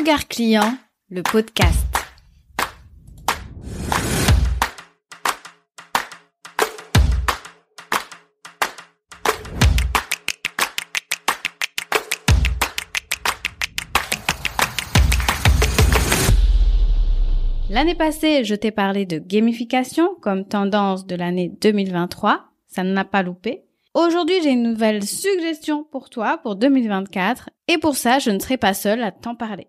Regard client, le podcast. L'année passée, je t'ai parlé de gamification comme tendance de l'année 2023. Ça n'a pas loupé. Aujourd'hui, j'ai une nouvelle suggestion pour toi pour 2024 et pour ça, je ne serai pas seule à t'en parler.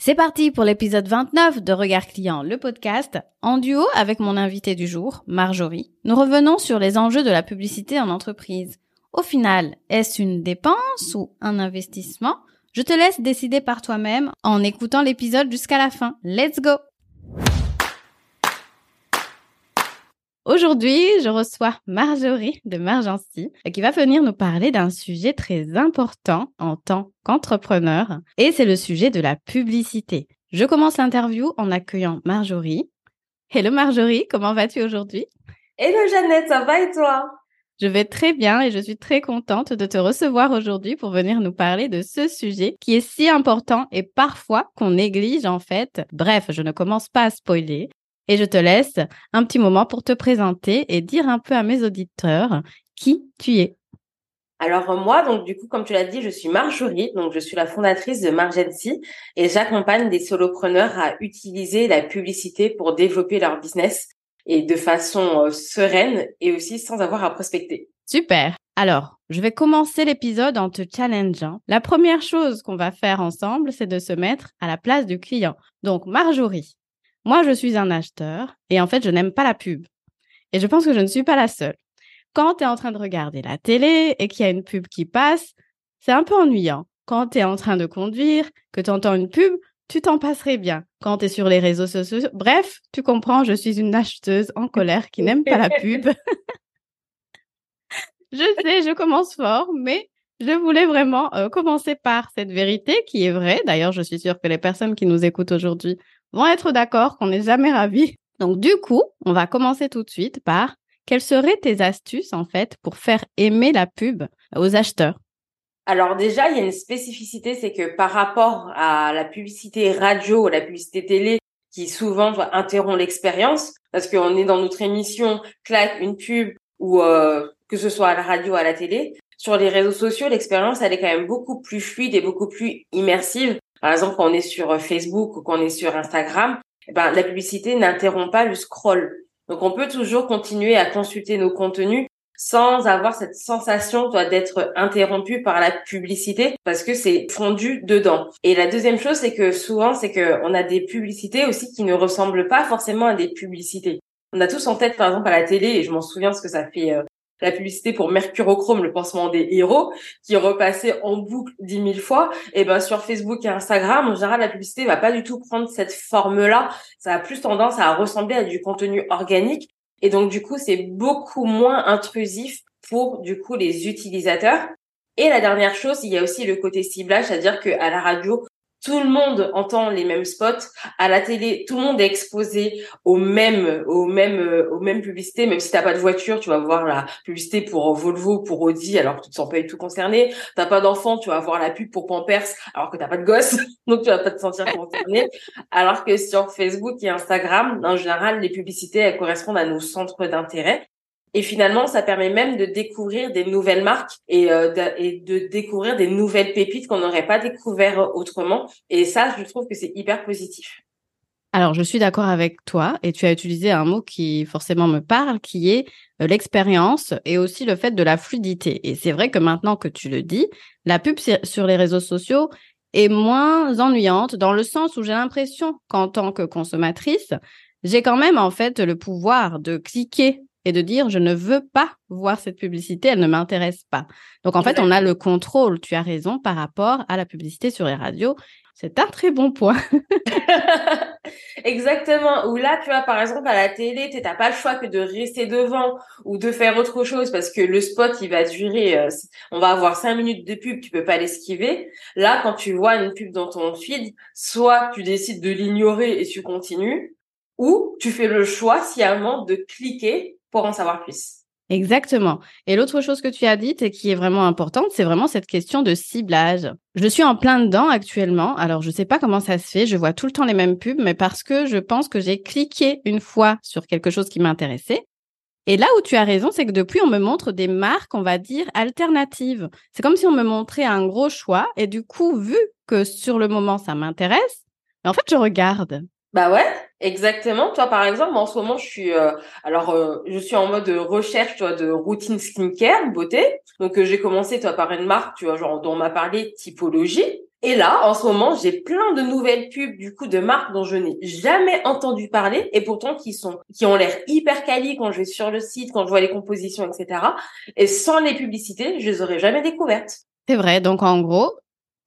C'est parti pour l'épisode 29 de Regard Client, le podcast, en duo avec mon invité du jour, Marjorie. Nous revenons sur les enjeux de la publicité en entreprise. Au final, est-ce une dépense ou un investissement? Je te laisse décider par toi-même en écoutant l'épisode jusqu'à la fin. Let's go Aujourd'hui, je reçois Marjorie de Margency qui va venir nous parler d'un sujet très important en tant qu'entrepreneur et c'est le sujet de la publicité. Je commence l'interview en accueillant Marjorie. Hello Marjorie, comment vas-tu aujourd'hui? Hello Jeannette, ça va et toi? Je vais très bien et je suis très contente de te recevoir aujourd'hui pour venir nous parler de ce sujet qui est si important et parfois qu'on néglige en fait. Bref, je ne commence pas à spoiler et je te laisse un petit moment pour te présenter et dire un peu à mes auditeurs qui tu es. Alors moi, donc du coup, comme tu l'as dit, je suis Marjorie, donc je suis la fondatrice de Margency et j'accompagne des solopreneurs à utiliser la publicité pour développer leur business et de façon euh, sereine et aussi sans avoir à prospecter. Super. Alors, je vais commencer l'épisode en te challengeant. La première chose qu'on va faire ensemble, c'est de se mettre à la place du client. Donc, Marjorie, moi, je suis un acheteur et en fait, je n'aime pas la pub. Et je pense que je ne suis pas la seule. Quand tu es en train de regarder la télé et qu'il y a une pub qui passe, c'est un peu ennuyant. Quand tu es en train de conduire, que tu entends une pub, tu t'en passerais bien quand tu es sur les réseaux sociaux. Bref, tu comprends, je suis une acheteuse en colère qui n'aime pas la pub. je sais, je commence fort, mais je voulais vraiment euh, commencer par cette vérité qui est vraie. D'ailleurs, je suis sûre que les personnes qui nous écoutent aujourd'hui vont être d'accord qu'on n'est jamais ravis. Donc, du coup, on va commencer tout de suite par quelles seraient tes astuces, en fait, pour faire aimer la pub aux acheteurs? Alors déjà, il y a une spécificité, c'est que par rapport à la publicité radio ou la publicité télé, qui souvent interrompt l'expérience, parce qu'on est dans notre émission, claque une pub ou euh, que ce soit à la radio ou à la télé, sur les réseaux sociaux, l'expérience, elle est quand même beaucoup plus fluide et beaucoup plus immersive. Par exemple, quand on est sur Facebook ou quand on est sur Instagram, eh ben, la publicité n'interrompt pas le scroll. Donc, on peut toujours continuer à consulter nos contenus sans avoir cette sensation d'être interrompu par la publicité parce que c'est fondu dedans. Et la deuxième chose c'est que souvent c'est que on a des publicités aussi qui ne ressemblent pas forcément à des publicités. On a tous en tête par exemple à la télé et je m'en souviens ce que ça fait euh, la publicité pour Mercurochrome, le pansement des héros, qui repassait en boucle dix mille fois, et ben sur Facebook et Instagram, en général, la publicité va pas du tout prendre cette forme-là. Ça a plus tendance à ressembler à du contenu organique et donc, du coup, c'est beaucoup moins intrusif pour, du coup, les utilisateurs. Et la dernière chose, il y a aussi le côté ciblage, c'est-à-dire qu'à la radio, tout le monde entend les mêmes spots. À la télé, tout le monde est exposé aux mêmes, aux mêmes, aux mêmes publicités. Même si t'as pas de voiture, tu vas voir la publicité pour Volvo, pour Audi, alors que tu te sens pas du tout concerné. T'as pas d'enfant, tu vas voir la pub pour Pampers, alors que t'as pas de gosse, donc tu vas pas te sentir concerné. alors que sur Facebook et Instagram, en général, les publicités, correspondent à nos centres d'intérêt. Et finalement, ça permet même de découvrir des nouvelles marques et, euh, de, de découvrir des nouvelles pépites qu'on n'aurait pas découvert autrement. Et ça, je trouve que c'est hyper positif. Alors, je suis d'accord avec toi et tu as utilisé un mot qui forcément me parle, qui est euh, l'expérience et aussi le fait de la fluidité. Et c'est vrai que maintenant que tu le dis, la pub sur les réseaux sociaux est moins ennuyante dans le sens où j'ai l'impression qu'en tant que consommatrice, j'ai quand même en fait le pouvoir de cliquer et de dire je ne veux pas voir cette publicité, elle ne m'intéresse pas. Donc en fait, on a le contrôle, tu as raison, par rapport à la publicité sur les radios. C'est un très bon point. Exactement. Ou là, tu vois, par exemple, à la télé, tu n'as pas le choix que de rester devant ou de faire autre chose parce que le spot, il va durer, euh, on va avoir cinq minutes de pub, tu peux pas l'esquiver. Là, quand tu vois une pub dans ton feed, soit tu décides de l'ignorer et tu continues, ou tu fais le choix sciemment de cliquer pour en savoir plus. Exactement. Et l'autre chose que tu as dite et qui est vraiment importante, c'est vraiment cette question de ciblage. Je suis en plein dedans actuellement. Alors, je sais pas comment ça se fait. Je vois tout le temps les mêmes pubs, mais parce que je pense que j'ai cliqué une fois sur quelque chose qui m'intéressait. Et là où tu as raison, c'est que depuis, on me montre des marques, on va dire, alternatives. C'est comme si on me montrait un gros choix. Et du coup, vu que sur le moment, ça m'intéresse, en fait, je regarde. Bah ouais, exactement. Toi, par exemple, en ce moment, je suis euh, alors euh, je suis en mode recherche, toi, de routine skincare, beauté. Donc euh, j'ai commencé, toi, par une marque, tu vois, dont on m'a parlé, typologie. Et là, en ce moment, j'ai plein de nouvelles pubs du coup de marques dont je n'ai jamais entendu parler et pourtant qui sont qui ont l'air hyper quali quand je vais sur le site, quand je vois les compositions, etc. Et sans les publicités, je les aurais jamais découvertes. C'est vrai. Donc en gros,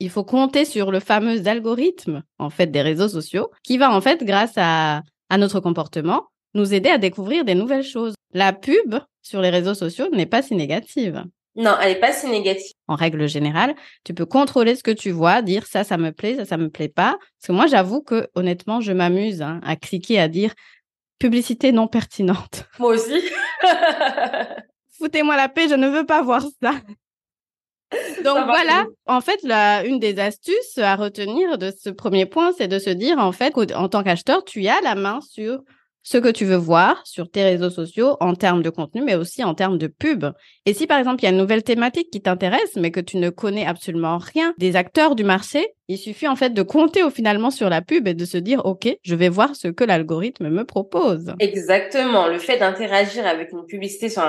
il faut compter sur le fameux algorithme en fait des réseaux sociaux qui va en fait grâce à, à notre comportement nous aider à découvrir des nouvelles choses. La pub sur les réseaux sociaux n'est pas si négative. Non, elle n'est pas si négative. En règle générale, tu peux contrôler ce que tu vois, dire ça, ça me plaît, ça, ça me plaît pas. Parce que moi, j'avoue que honnêtement, je m'amuse hein, à cliquer, à dire publicité non pertinente. Moi aussi. Foutez-moi la paix, je ne veux pas voir ça. Donc voilà, en fait, la, une des astuces à retenir de ce premier point, c'est de se dire, en fait, en tant qu'acheteur, tu as la main sur ce que tu veux voir sur tes réseaux sociaux en termes de contenu, mais aussi en termes de pub. Et si par exemple il y a une nouvelle thématique qui t'intéresse, mais que tu ne connais absolument rien des acteurs du marché, il suffit en fait de compter au finalement sur la pub et de se dire OK, je vais voir ce que l'algorithme me propose. Exactement. Le fait d'interagir avec une publicité sur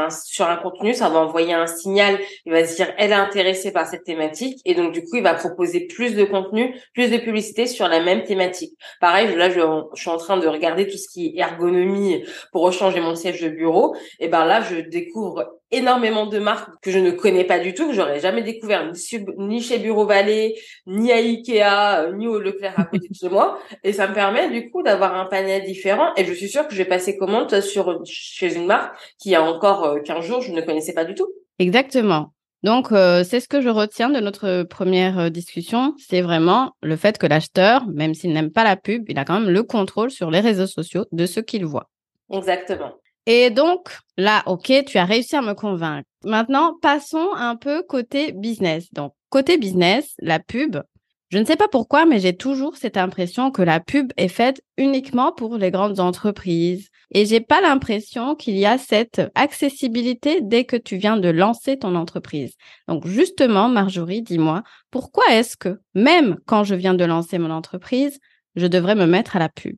un contenu, ça va envoyer un signal. Il va se dire elle est intéressée par cette thématique et donc du coup il va proposer plus de contenu, plus de publicité sur la même thématique. Pareil, là je, je suis en train de regarder tout ce qui est ergonomie pour rechanger mon siège de bureau. Et ben là je découvre énormément de marques que je ne connais pas du tout, que j'aurais jamais découvert ni, chez Bureau Vallée, ni à Ikea, euh, ni au Leclerc à côté de chez moi. Et ça me permet du coup d'avoir un panel différent. Et je suis sûre que je vais passer commande sur chez une marque qui a encore 15 euh, jours, je ne connaissais pas du tout. Exactement. Donc, euh, c'est ce que je retiens de notre première discussion, c'est vraiment le fait que l'acheteur, même s'il n'aime pas la pub, il a quand même le contrôle sur les réseaux sociaux de ce qu'il voit. Exactement. Et donc, là, OK, tu as réussi à me convaincre. Maintenant, passons un peu côté business. Donc, côté business, la pub, je ne sais pas pourquoi, mais j'ai toujours cette impression que la pub est faite uniquement pour les grandes entreprises. Et j'ai pas l'impression qu'il y a cette accessibilité dès que tu viens de lancer ton entreprise. Donc, justement, Marjorie, dis-moi, pourquoi est-ce que, même quand je viens de lancer mon entreprise, je devrais me mettre à la pub?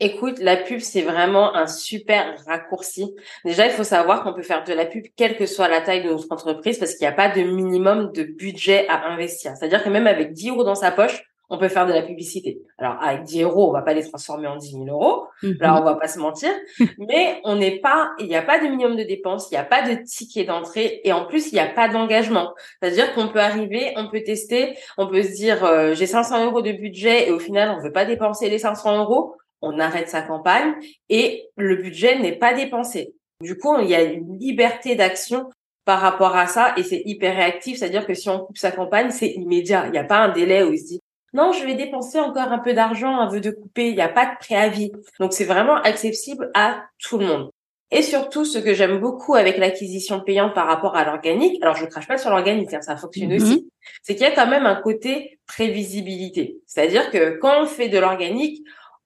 Écoute, la pub, c'est vraiment un super raccourci. Déjà, il faut savoir qu'on peut faire de la pub quelle que soit la taille de notre entreprise parce qu'il n'y a pas de minimum de budget à investir. C'est-à-dire que même avec 10 euros dans sa poche, on peut faire de la publicité. Alors, avec 10 euros, on va pas les transformer en 10 000 euros. Mhm. Là, on va pas se mentir. Mais on n'est pas, il n'y a pas de minimum de dépenses, il n'y a pas de ticket d'entrée et en plus, il n'y a pas d'engagement. C'est-à-dire qu'on peut arriver, on peut tester, on peut se dire, euh, j'ai 500 euros de budget et au final, on veut pas dépenser les 500 euros on arrête sa campagne et le budget n'est pas dépensé. Du coup, il y a une liberté d'action par rapport à ça et c'est hyper réactif, c'est-à-dire que si on coupe sa campagne, c'est immédiat. Il n'y a pas un délai où il se dit non, je vais dépenser encore un peu d'argent, un peu de couper. Il n'y a pas de préavis. Donc c'est vraiment accessible à tout le monde. Et surtout, ce que j'aime beaucoup avec l'acquisition payante par rapport à l'organique, alors je crache pas sur l'organique, hein, ça fonctionne mhm. aussi, c'est qu'il y a quand même un côté prévisibilité. C'est-à-dire que quand on fait de l'organique,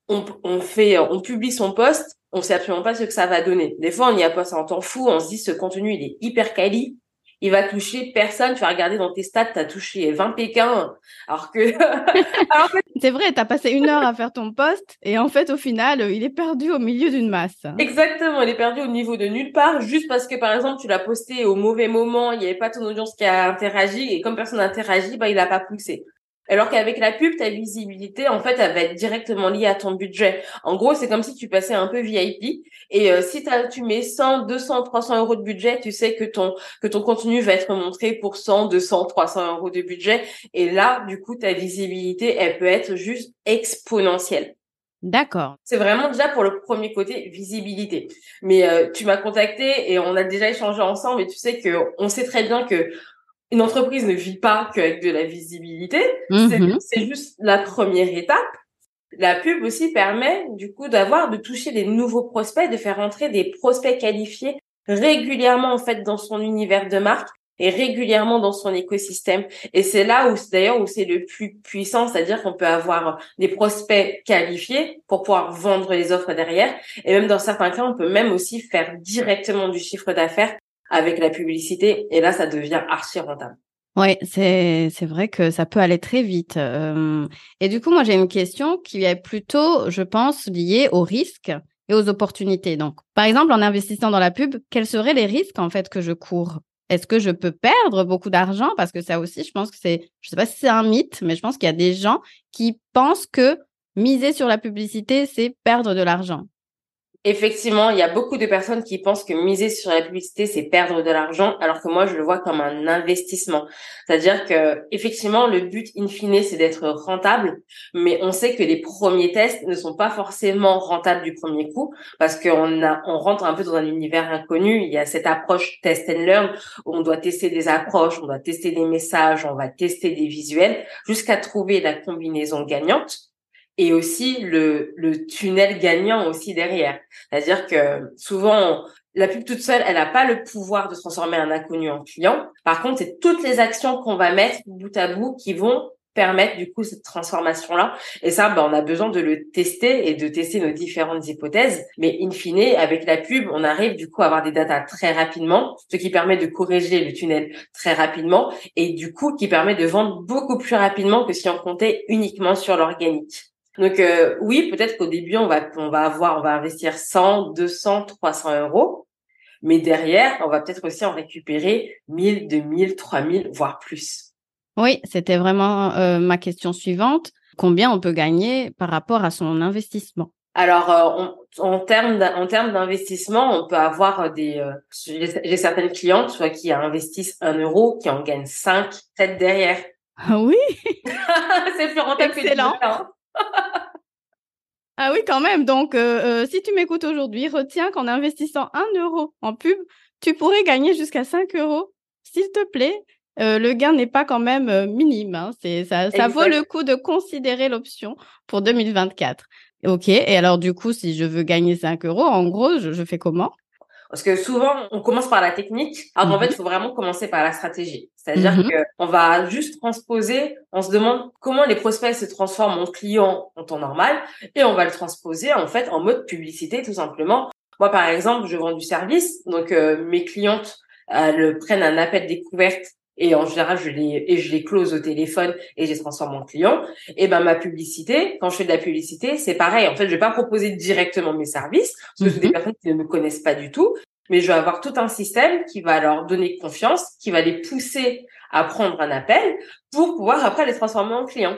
on, fait, on publie son poste, on sait absolument pas ce que ça va donner. Des fois, on y a pas un temps fou, on se dit ce contenu il est hyper quali, il va toucher personne. Tu vas regarder dans tes stats, tu as touché 20 Pékins, alors que. C'est vrai, tu as passé une heure à faire ton poste et en fait, au final, il est perdu au milieu d'une masse. Exactement, il est perdu au niveau de nulle part, juste parce que par exemple, tu l'as posté au mauvais moment, il n'y avait pas ton audience qui a interagi et comme personne n'a interagi, bah, il n'a pas poussé. Alors qu'avec la pub, ta visibilité, en fait, elle va être directement liée à ton budget. En gros, c'est comme si tu passais un peu VIP. Et euh, si tu mets 100, 200, 300 euros de budget, tu sais que ton que ton contenu va être montré pour 100, 200, 300 euros de budget. Et là, du coup, ta visibilité, elle peut être juste exponentielle. D'accord. C'est vraiment déjà pour le premier côté visibilité. Mais euh, tu m'as contacté et on a déjà échangé ensemble et tu sais que on sait très bien que une entreprise ne vit pas qu'avec de la visibilité. Mhm. C'est juste la première étape. La pub aussi permet du coup d'avoir, de toucher des nouveaux prospects, de faire entrer des prospects qualifiés régulièrement en fait dans son univers de marque et régulièrement dans son écosystème. Et c'est là où d'ailleurs où c'est le plus puissant, c'est-à-dire qu'on peut avoir des prospects qualifiés pour pouvoir vendre les offres derrière. Et même dans certains cas, on peut même aussi faire directement du chiffre d'affaires avec la publicité. Et là, ça devient archi rentable. Oui, c'est c'est vrai que ça peut aller très vite. Euh, et du coup, moi, j'ai une question qui est plutôt, je pense, liée aux risques et aux opportunités. Donc, par exemple, en investissant dans la pub, quels seraient les risques en fait que je cours? Est-ce que je peux perdre beaucoup d'argent? Parce que ça aussi, je pense que c'est, je sais pas si c'est un mythe, mais je pense qu'il y a des gens qui pensent que miser sur la publicité, c'est perdre de l'argent. Effectivement, il y a beaucoup de personnes qui pensent que miser sur la publicité, c'est perdre de l'argent, alors que moi, je le vois comme un investissement. C'est-à-dire que, effectivement, le but in fine, c'est d'être rentable, mais on sait que les premiers tests ne sont pas forcément rentables du premier coup, parce qu'on a, on rentre un peu dans un univers inconnu. Il y a cette approche test and learn, où on doit tester des approches, on doit tester des messages, on va tester des visuels, jusqu'à trouver la combinaison gagnante et aussi le, le tunnel gagnant aussi derrière. C'est-à-dire que souvent, la pub toute seule, elle n'a pas le pouvoir de transformer un inconnu en client. Par contre, c'est toutes les actions qu'on va mettre bout à bout qui vont permettre du coup cette transformation-là. Et ça, ben, on a besoin de le tester et de tester nos différentes hypothèses. Mais in fine, avec la pub, on arrive du coup à avoir des datas très rapidement, ce qui permet de corriger le tunnel très rapidement et du coup qui permet de vendre beaucoup plus rapidement que si on comptait uniquement sur l'organique. Donc euh, oui, peut-être qu'au début on va on va avoir on va investir 100, 200, 300 euros, mais derrière on va peut-être aussi en récupérer 1000, 2000, 3000, voire plus. Oui, c'était vraiment euh, ma question suivante. Combien on peut gagner par rapport à son investissement? Alors euh, en termes en termes d'investissement, on peut avoir des j'ai certaines clientes soit qui investissent un euro, qui en gagnent 5, peut-être derrière. Ah oui, c'est plus rentable Excellent. que hein. Ah oui, quand même. Donc, euh, euh, si tu m'écoutes aujourd'hui, retiens qu'en investissant un euro en pub, tu pourrais gagner jusqu'à 5 euros. S'il te plaît, euh, le gain n'est pas quand même minime. Hein. C'est, ça, ça vaut le coup de considérer l'option pour 2024. Ok. Et alors, du coup, si je veux gagner 5 euros, en gros, je fais comment? Parce que souvent, on commence par la technique, alors qu'en fait, il faut vraiment commencer par la stratégie. C'est-à-dire qu'on que on va juste transposer, on se demande comment les prospects se transforment en clients en temps normal, et on va le transposer en fait en mode publicité tout simplement. Moi, par exemple, je vends du service, donc euh, mes clientes elles prennent un appel découverte et en général je les et je les close au téléphone et je les transforme en clients et ben ma publicité quand je fais de la publicité c'est pareil en fait je vais pas proposer directement mes services parce que c'est des mhm. personnes qui ne me connaissent pas du tout mais je vais avoir tout un système qui va leur donner confiance, qui va les pousser à prendre un appel pour pouvoir après les transformer en clients.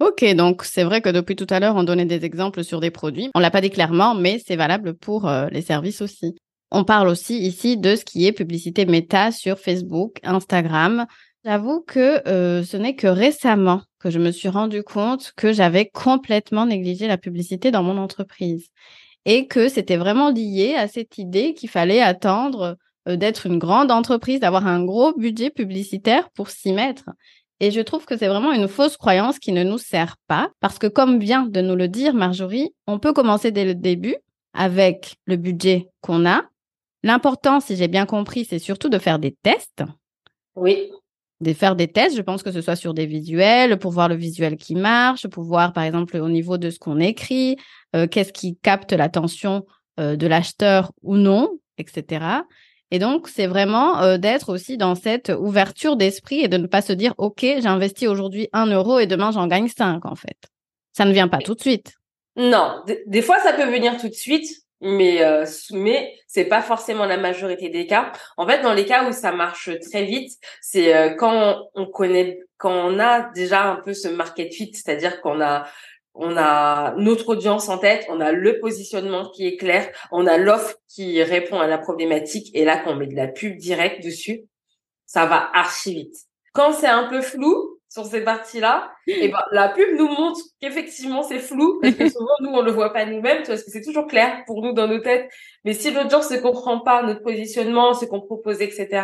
Ok, donc c'est vrai que depuis tout à l'heure, on donnait des exemples sur des produits. On l'a pas dit clairement, mais c'est valable pour euh, les services aussi. On parle aussi ici de ce qui est publicité méta sur Facebook, Instagram. J'avoue que euh, ce n'est que récemment que je me suis rendu compte que j'avais complètement négligé la publicité dans mon entreprise et que c'était vraiment lié à cette idée qu'il fallait attendre euh, d'être une grande entreprise, d'avoir un gros budget publicitaire pour s'y mettre. Et je trouve que c'est vraiment une fausse croyance qui ne nous sert pas, parce que comme vient de nous le dire Marjorie, on peut commencer dès le début avec le budget qu'on a. L'important, si j'ai bien compris, c'est surtout de faire des tests. Oui de faire des tests, je pense que ce soit sur des visuels, pour voir le visuel qui marche, pour voir par exemple au niveau de ce qu'on écrit, euh, qu'est-ce qui capte l'attention euh, de l'acheteur ou non, etc. Et donc, c'est vraiment euh, d'être aussi dans cette ouverture d'esprit et de ne pas se dire, OK, j'ai investi aujourd'hui un euro et demain j'en gagne cinq, en fait. Ça ne vient pas tout de suite. Non, des fois ça peut venir tout de suite, mais euh, mais c'est pas forcément la majorité des cas. En fait, dans les cas où ça marche très vite, c'est quand on connaît quand on a déjà un peu ce market fit, c'est-à-dire qu'on a on a notre audience en tête, on a le positionnement qui est clair, on a l'offre qui répond à la problématique et là qu'on met de la pub directe dessus, ça va archi vite. Quand c'est un peu flou sur ces parties-là, et ben la pub nous montre qu'effectivement c'est flou parce que souvent nous on le voit pas nous-mêmes parce que c'est toujours clair pour nous dans nos têtes. Mais si l'audience ne comprend pas notre positionnement, ce qu'on propose, etc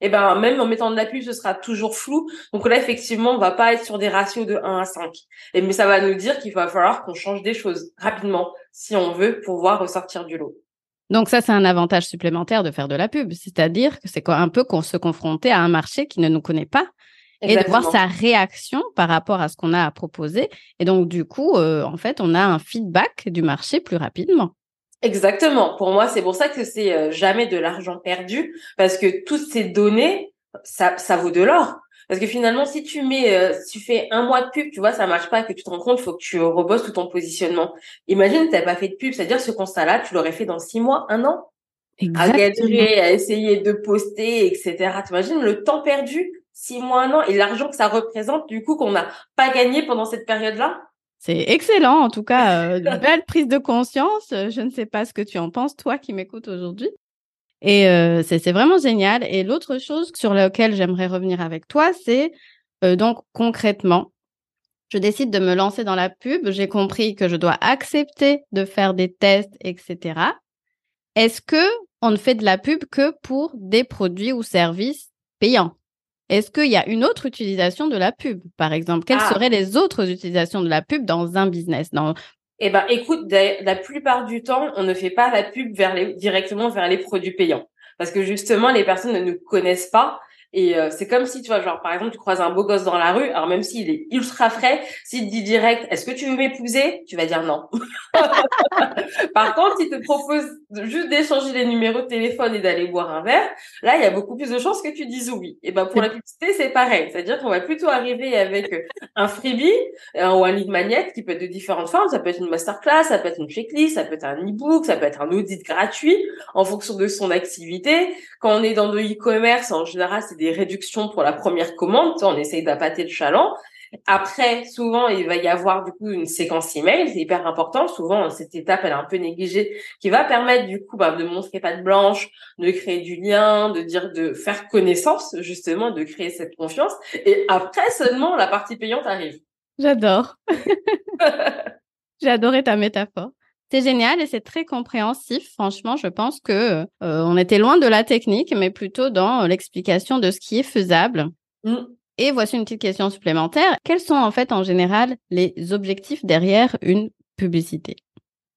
et ben même en mettant de la pub, ce sera toujours flou. Donc là, effectivement, on va pas être sur des ratios de 1 à 5. Et mais ça va nous dire qu'il va falloir qu'on change des choses rapidement si on veut pouvoir ressortir du lot. Donc ça, c'est un avantage supplémentaire de faire de la pub, c'est-à-dire que c'est un peu qu'on se confronter à un marché qui ne nous connaît pas et de voir sa réaction par rapport à ce qu'on a à proposer. Et donc du coup, euh, en fait, on a un feedback du marché plus rapidement. Exactement. Pour moi, c'est pour ça que c'est euh, jamais de l'argent perdu parce que toutes ces données, ça, ça vaut de l'or. Parce que finalement, si tu mets, euh, si tu fais un mois de pub, tu vois, ça marche pas, que tu te rends compte, faut que tu rebosses tout ton positionnement. Imagine, tu n'as pas fait de pub, c'est-à-dire ce constat-là, tu l'aurais fait dans six mois, un an, à galérer, à essayer de poster, etc. T'imagines le temps perdu, six mois, un an, et l'argent que ça représente, du coup, qu'on n'a pas gagné pendant cette période-là? C'est excellent, en tout cas, une euh, belle prise de conscience. Je ne sais pas ce que tu en penses, toi qui m'écoutes aujourd'hui. Et euh, c'est vraiment génial. Et l'autre chose sur laquelle j'aimerais revenir avec toi, c'est euh, donc concrètement, je décide de me lancer dans la pub. J'ai compris que je dois accepter de faire des tests, etc. Est-ce que on ne fait de la pub que pour des produits ou services payants? Est-ce qu'il y a une autre utilisation de la pub, par exemple? Quelles ah. seraient les autres utilisations de la pub dans un business dans... Eh ben, écoute, la plupart du temps, on ne fait pas la pub vers les, directement vers les produits payants. Parce que justement, les personnes ne nous connaissent pas et euh, c'est comme si, tu vois, genre, par exemple, tu croises un beau gosse dans la rue, alors même s'il est ultra frais, s'il te dit direct, est-ce que tu veux m'épouser? Tu vas dire non. par contre, s'il te propose juste d'échanger les numéros de téléphone et d'aller boire un verre, là, il y a beaucoup plus de chances que tu dises oui. Et ben pour la publicité, c'est pareil. C'est-à-dire qu'on va plutôt arriver avec un freebie euh, ou un lead magnet qui peut être de différentes formes. Ça peut être une masterclass, ça peut être une checklist, ça peut être un e-book, ça peut être un audit gratuit en fonction de son activité. Quand on est dans le e-commerce, en général, c'est des réductions pour la première commande. On essaye d'appâter le chaland. Après, souvent, il va y avoir du coup une séquence email, c'est hyper important. Souvent, cette étape, elle est un peu négligée, qui va permettre du coup bah, de montrer patte blanche, de créer du lien, de dire, de faire connaissance justement, de créer cette confiance. Et après seulement, la partie payante arrive. J'adore. J'ai adoré ta métaphore. C'est génial et c'est très compréhensif. Franchement, je pense que euh, on était loin de la technique, mais plutôt dans l'explication de ce qui est faisable. Mm. Et voici une petite question supplémentaire. Quels sont en fait en général les objectifs derrière une publicité?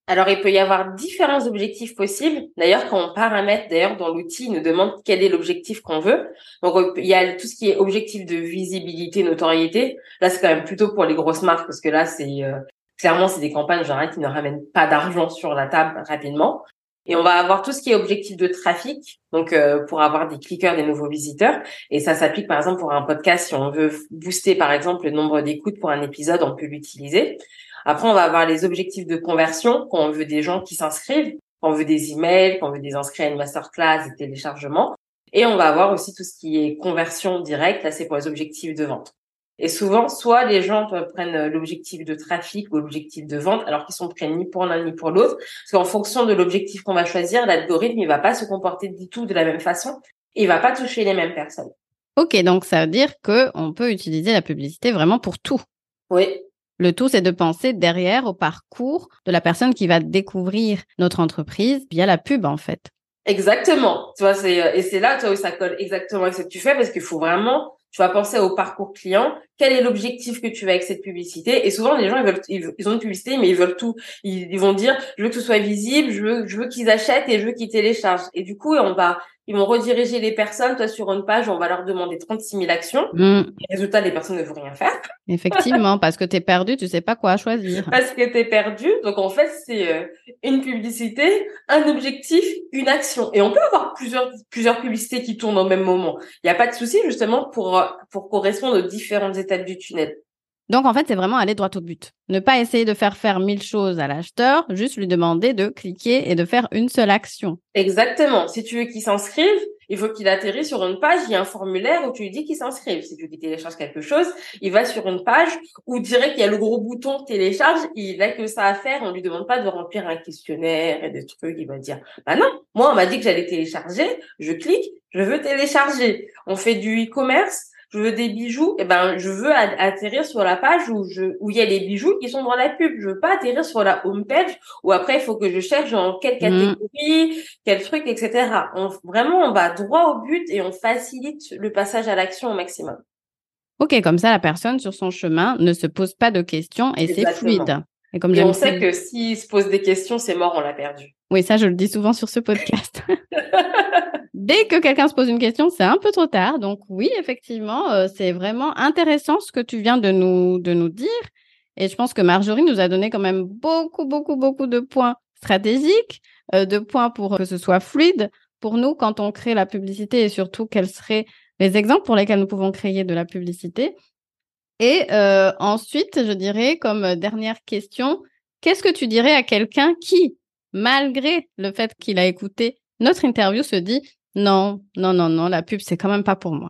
Alors, il peut y avoir différents objectifs possibles. D'ailleurs, quand on paramètre, d'ailleurs, dans l'outil, il nous demande quel est l'objectif qu'on veut. Donc, il y a tout ce qui est objectif de visibilité, notoriété. Là, c'est quand même plutôt pour les grosses marques parce que là, c'est euh, Clairement, c'est des campagnes genre, qui ne ramènent pas d'argent sur la table rapidement. Et on va avoir tout ce qui est objectif de trafic, donc euh, pour avoir des cliqueurs, des nouveaux visiteurs. Et ça s'applique par exemple pour un podcast. Si on veut booster par exemple le nombre d'écoutes pour un épisode, on peut l'utiliser. Après, on va avoir les objectifs de conversion quand on veut des gens qui s'inscrivent, quand on veut des emails, quand on veut des inscrits à une masterclass, des téléchargements. Et on va avoir aussi tout ce qui est conversion directe. Là, c'est pour les objectifs de vente. Et souvent, soit les gens prennent euh, l'objectif de trafic ou l'objectif de vente, alors qu'ils sont prêts ni pour l'un ni pour l'autre. Parce qu'en fonction de l'objectif qu'on va choisir, l'algorithme, il va pas se comporter du tout de la même façon. Il va pas toucher les mêmes personnes. Ok, donc ça veut dire que on peut utiliser la publicité vraiment pour tout. Oui. Le tout, c'est de penser derrière au parcours de la personne qui va découvrir notre entreprise via la pub, en fait. Exactement. Tu vois, c'est, euh, et c'est là, toi, où ça colle exactement avec ce que tu fais parce qu'il faut vraiment tu vas penser au parcours client, quel est l'objectif que tu veux avec cette publicité? Et souvent, les gens, ils veulent, ils, ont une publicité, mais ils veulent tout. Ils, vont dire, je veux que ce soit visible, je veux, je veux qu'ils achètent et je veux qu'ils téléchargent. Et du coup, on va, ils vont rediriger les personnes, toi, sur une page, on va leur demander 36 000 actions. Mm. résultat, les personnes ne vont rien faire. Effectivement, parce que tu es perdu, tu sais pas quoi choisir. Parce que tu es perdu. Donc, en fait, c'est euh, une publicité, un objectif, une action. Et on peut avoir plusieurs, plusieurs publicités qui tournent au même moment. Il n'y a pas de souci, justement, pour, euh, pour correspondre aux différentes étapes du tunnel. Donc, en fait, c'est vraiment aller droit au but. Ne pas essayer de faire faire mille choses à l'acheteur, juste lui demander de cliquer et de faire une seule action. Exactement. Si tu veux qu'il s'inscrive, il faut qu'il atterrisse sur une page, il y a un formulaire où tu lui dis qu'il s'inscrive. Si tu lui télécharge quelque chose, il va sur une page où dirait qu'il y a le gros bouton télécharge, il a que ça à faire, on lui demande pas de remplir un questionnaire et des trucs, il va dire, bah non, moi on m'a dit que j'allais télécharger, je clique, je veux télécharger. On fait du e-commerce, je veux des bijoux, et eh ben je veux atterrir sur la page où je où il y a les bijoux qui sont dans la pub. Je veux pas atterrir sur la home page où après il faut que je cherche en quelle mmh. catégorie, quel truc, etc. On, vraiment on va droit au but et on facilite le passage à l'action au maximum. Ok, comme ça la personne sur son chemin ne se pose pas de questions et c'est fluide. Et comme on sait que s'il se pose des questions, c'est mort, on l'a perdu. Oui, ça je le dis souvent sur ce podcast. dès que quelqu'un se pose une question, c'est un peu trop tard. Donc oui, effectivement, euh, c'est vraiment intéressant ce que tu viens de nous, dire. Et je pense que Marjorie nous a donné quand même beaucoup, beaucoup, beaucoup de points stratégiques, euh, de points pour que ce soit fluide pour nous quand on crée la publicité et surtout quels seraient les exemples pour lesquels nous pouvons créer de la publicité. Et euh, ensuite, je dirais comme dernière question, qu'est-ce que tu dirais à quelqu'un qui, malgré le fait qu'il a écouté notre interview, se dit non, non, non, non, la pub, c'est quand même pas pour moi.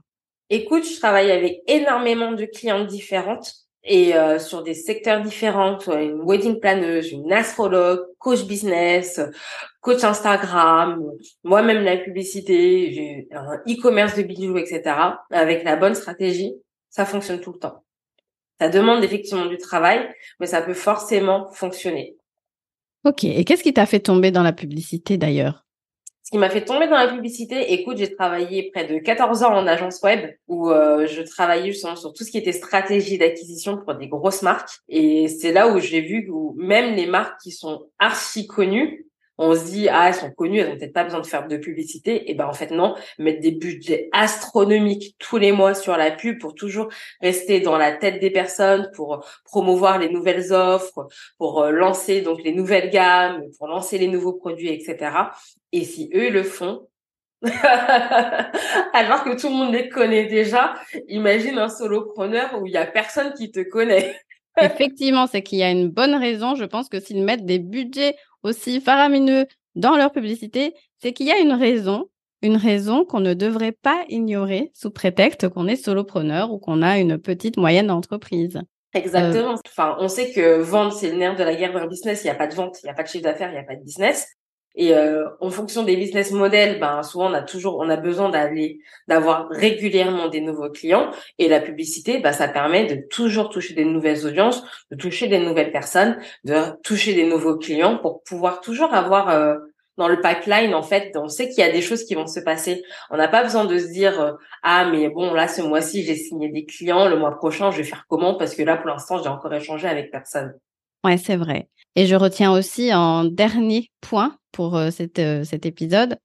Écoute, je travaille avec énormément de clientes différentes et euh, sur des secteurs différents, une wedding planeuse, une astrologue, coach business, coach Instagram, moi-même la publicité, un e-commerce de bijoux, etc. Avec la bonne stratégie, ça fonctionne tout le temps. Ça demande effectivement du travail, mais ça peut forcément fonctionner. Ok. Et qu'est-ce qui t'a fait tomber dans la publicité d'ailleurs? Qui m'a fait tomber dans la publicité, écoute, j'ai travaillé près de 14 ans en agence web où euh, je travaillais justement sur tout ce qui était stratégie d'acquisition pour des grosses marques. Et c'est là où j'ai vu que même les marques qui sont archi connues, on se dit ah elles sont connues, elles ont peut-être pas besoin de faire de publicité. Et ben en fait non, mettre des budgets astronomiques tous les mois sur la pub pour toujours rester dans la tête des personnes, pour promouvoir les nouvelles offres, pour euh, lancer donc les nouvelles gammes, pour lancer les nouveaux produits, etc. Et si eux le font, alors que tout le monde les connaît déjà, imagine un solopreneur où il y a personne qui te connaît. Effectivement, c'est qu'il y a une bonne raison. Je pense que s'ils mettent des budgets aussi faramineux dans leur publicité, c'est qu'il y a une raison, une raison qu'on ne devrait pas ignorer sous prétexte qu'on est solopreneur ou qu'on a une petite moyenne entreprise. Exactement. Enfin, on sait que vendre, c'est le nerf de la guerre d'un business. Il n'y a pas de vente, il n'y a pas de chiffre d'affaires, il n'y a pas de business. Et euh, en fonction des business models, ben souvent on a toujours on a besoin d'aller d'avoir régulièrement des nouveaux clients et la publicité, ben ça permet de toujours toucher des nouvelles audiences, de toucher des nouvelles personnes, de toucher des nouveaux clients pour pouvoir toujours avoir euh, dans le pipeline en fait, on sait qu'il y a des choses qui vont se passer. On n'a pas besoin de se dire euh, ah mais bon là ce mois-ci j'ai signé des clients, le mois prochain je vais faire comment? Parce que là pour l'instant j'ai encore échangé avec personne. Ouais, c'est vrai. Et je retiens aussi en dernier point pour euh, euh, cet épisode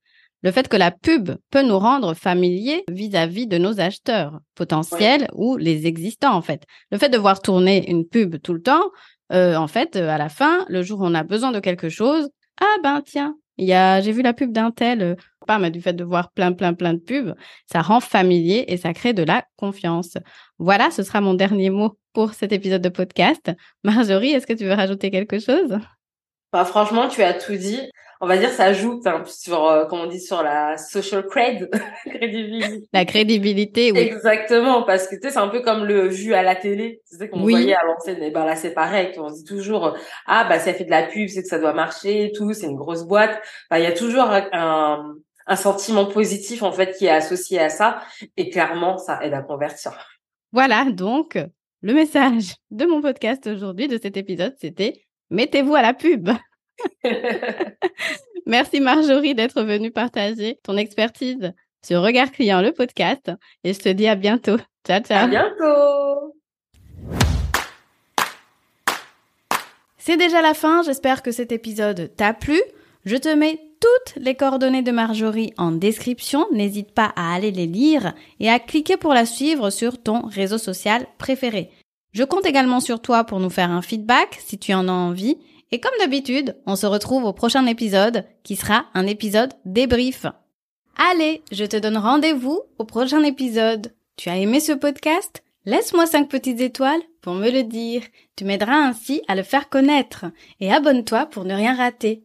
le fait que la pub peut nous rendre familiers vis-à-vis de nos acheteurs potentiels ou les existants en fait. Le fait de voir tourner une pub tout le temps, euh, en fait, à la fin, le jour où on a besoin de quelque chose, ah ben tiens, il y a, j'ai vu la pub d'un tel, pas, mais du fait de voir plein, plein, plein de pubs, ça rend familier et ça crée de la confiance. Voilà, ce sera mon dernier mot pour cet épisode de podcast. Marjorie, est-ce que tu veux rajouter quelque chose? Bah, Franchement, tu as tout dit. On va dire ça ajoute hein, sur, euh, comme on dit, sur la social cred, crédibilité. La crédibilité, oui. Exactement, parce que tu sais, c'est un peu comme le vu à la télé. Tu sais qu'on voyait à l'ancienne. Et ben là, c'est pareil. On se dit toujours, ah bah ça fait de la pub, c'est que ça doit marcher, tout. C'est une grosse boîte. Il y a toujours un, un sentiment positif en fait qui est associé à ça, et clairement, ça aide à convertir. Voilà, donc le message de mon podcast aujourd'hui, de cet épisode, c'était mettez-vous à la pub. Merci Marjorie d'être venue partager ton expertise sur Regard Client, le podcast. Et je te dis à bientôt. Ciao, ciao. À bientôt. C'est déjà la fin. J'espère que cet épisode t'a plu. Je te mets toutes les coordonnées de Marjorie en description. N'hésite pas à aller les lire et à cliquer pour la suivre sur ton réseau social préféré. Je compte également sur toi pour nous faire un feedback si tu en as envie. Et comme d'habitude, on se retrouve au prochain épisode qui sera un épisode débrief. Allez, je te donne rendez-vous au prochain épisode. Tu as aimé ce podcast? Laisse-moi 5 petites étoiles pour me le dire. Tu m'aideras ainsi à le faire connaître. Et abonne-toi pour ne rien rater.